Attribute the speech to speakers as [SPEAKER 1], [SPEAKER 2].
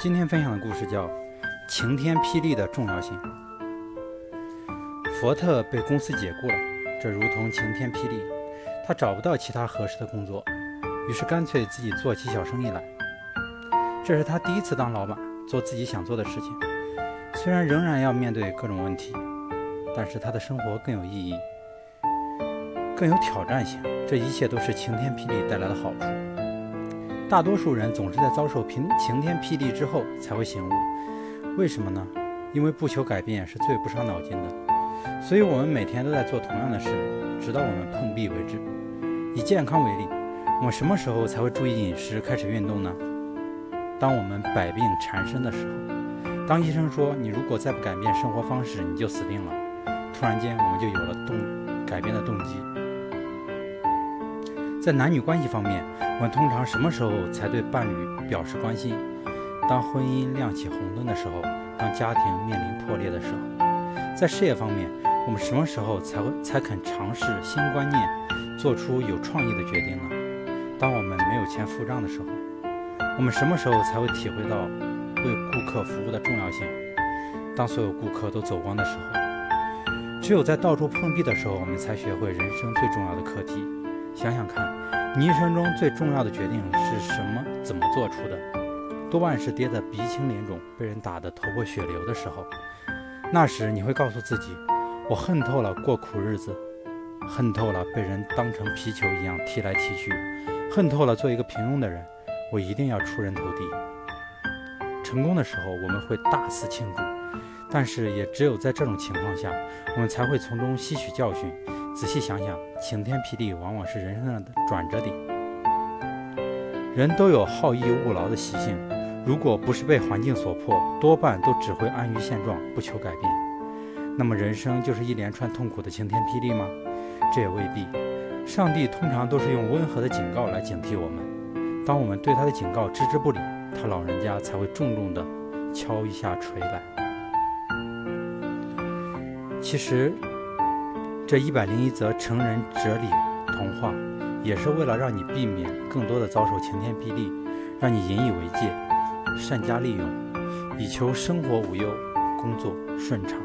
[SPEAKER 1] 今天分享的故事叫《晴天霹雳的重要性》。福特被公司解雇了，这如同晴天霹雳。他找不到其他合适的工作，于是干脆自己做起小生意来。这是他第一次当老板，做自己想做的事情。虽然仍然要面对各种问题，但是他的生活更有意义，更有挑战性。这一切都是晴天霹雳带来的好处。大多数人总是在遭受平晴天霹雳之后才会醒悟，为什么呢？因为不求改变是最不伤脑筋的，所以我们每天都在做同样的事，直到我们碰壁为止。以健康为例，我们什么时候才会注意饮食、开始运动呢？当我们百病缠身的时候，当医生说你如果再不改变生活方式，你就死定了，突然间我们就有了动改变的动机。在男女关系方面，我们通常什么时候才对伴侣表示关心？当婚姻亮起红灯的时候，当家庭面临破裂的时候。在事业方面，我们什么时候才会才肯尝试新观念，做出有创意的决定呢？当我们没有钱付账的时候。我们什么时候才会体会到为顾客服务的重要性？当所有顾客都走光的时候。只有在到处碰壁的时候，我们才学会人生最重要的课题。想想看，你一生中最重要的决定是什么？怎么做出的？多半是跌得鼻青脸肿，被人打得头破血流的时候。那时你会告诉自己：“我恨透了过苦日子，恨透了被人当成皮球一样踢来踢去，恨透了做一个平庸的人。我一定要出人头地。”成功的时候，我们会大肆庆祝，但是也只有在这种情况下，我们才会从中吸取教训。仔细想想，晴天霹雳往往是人生的转折点。人都有好逸恶劳的习性，如果不是被环境所迫，多半都只会安于现状，不求改变。那么，人生就是一连串痛苦的晴天霹雳吗？这也未必。上帝通常都是用温和的警告来警惕我们，当我们对他的警告置之不理，他老人家才会重重地敲一下锤来。其实。这一百零一则成人哲理童话，也是为了让你避免更多的遭受晴天霹雳，让你引以为戒，善加利用，以求生活无忧，工作顺畅。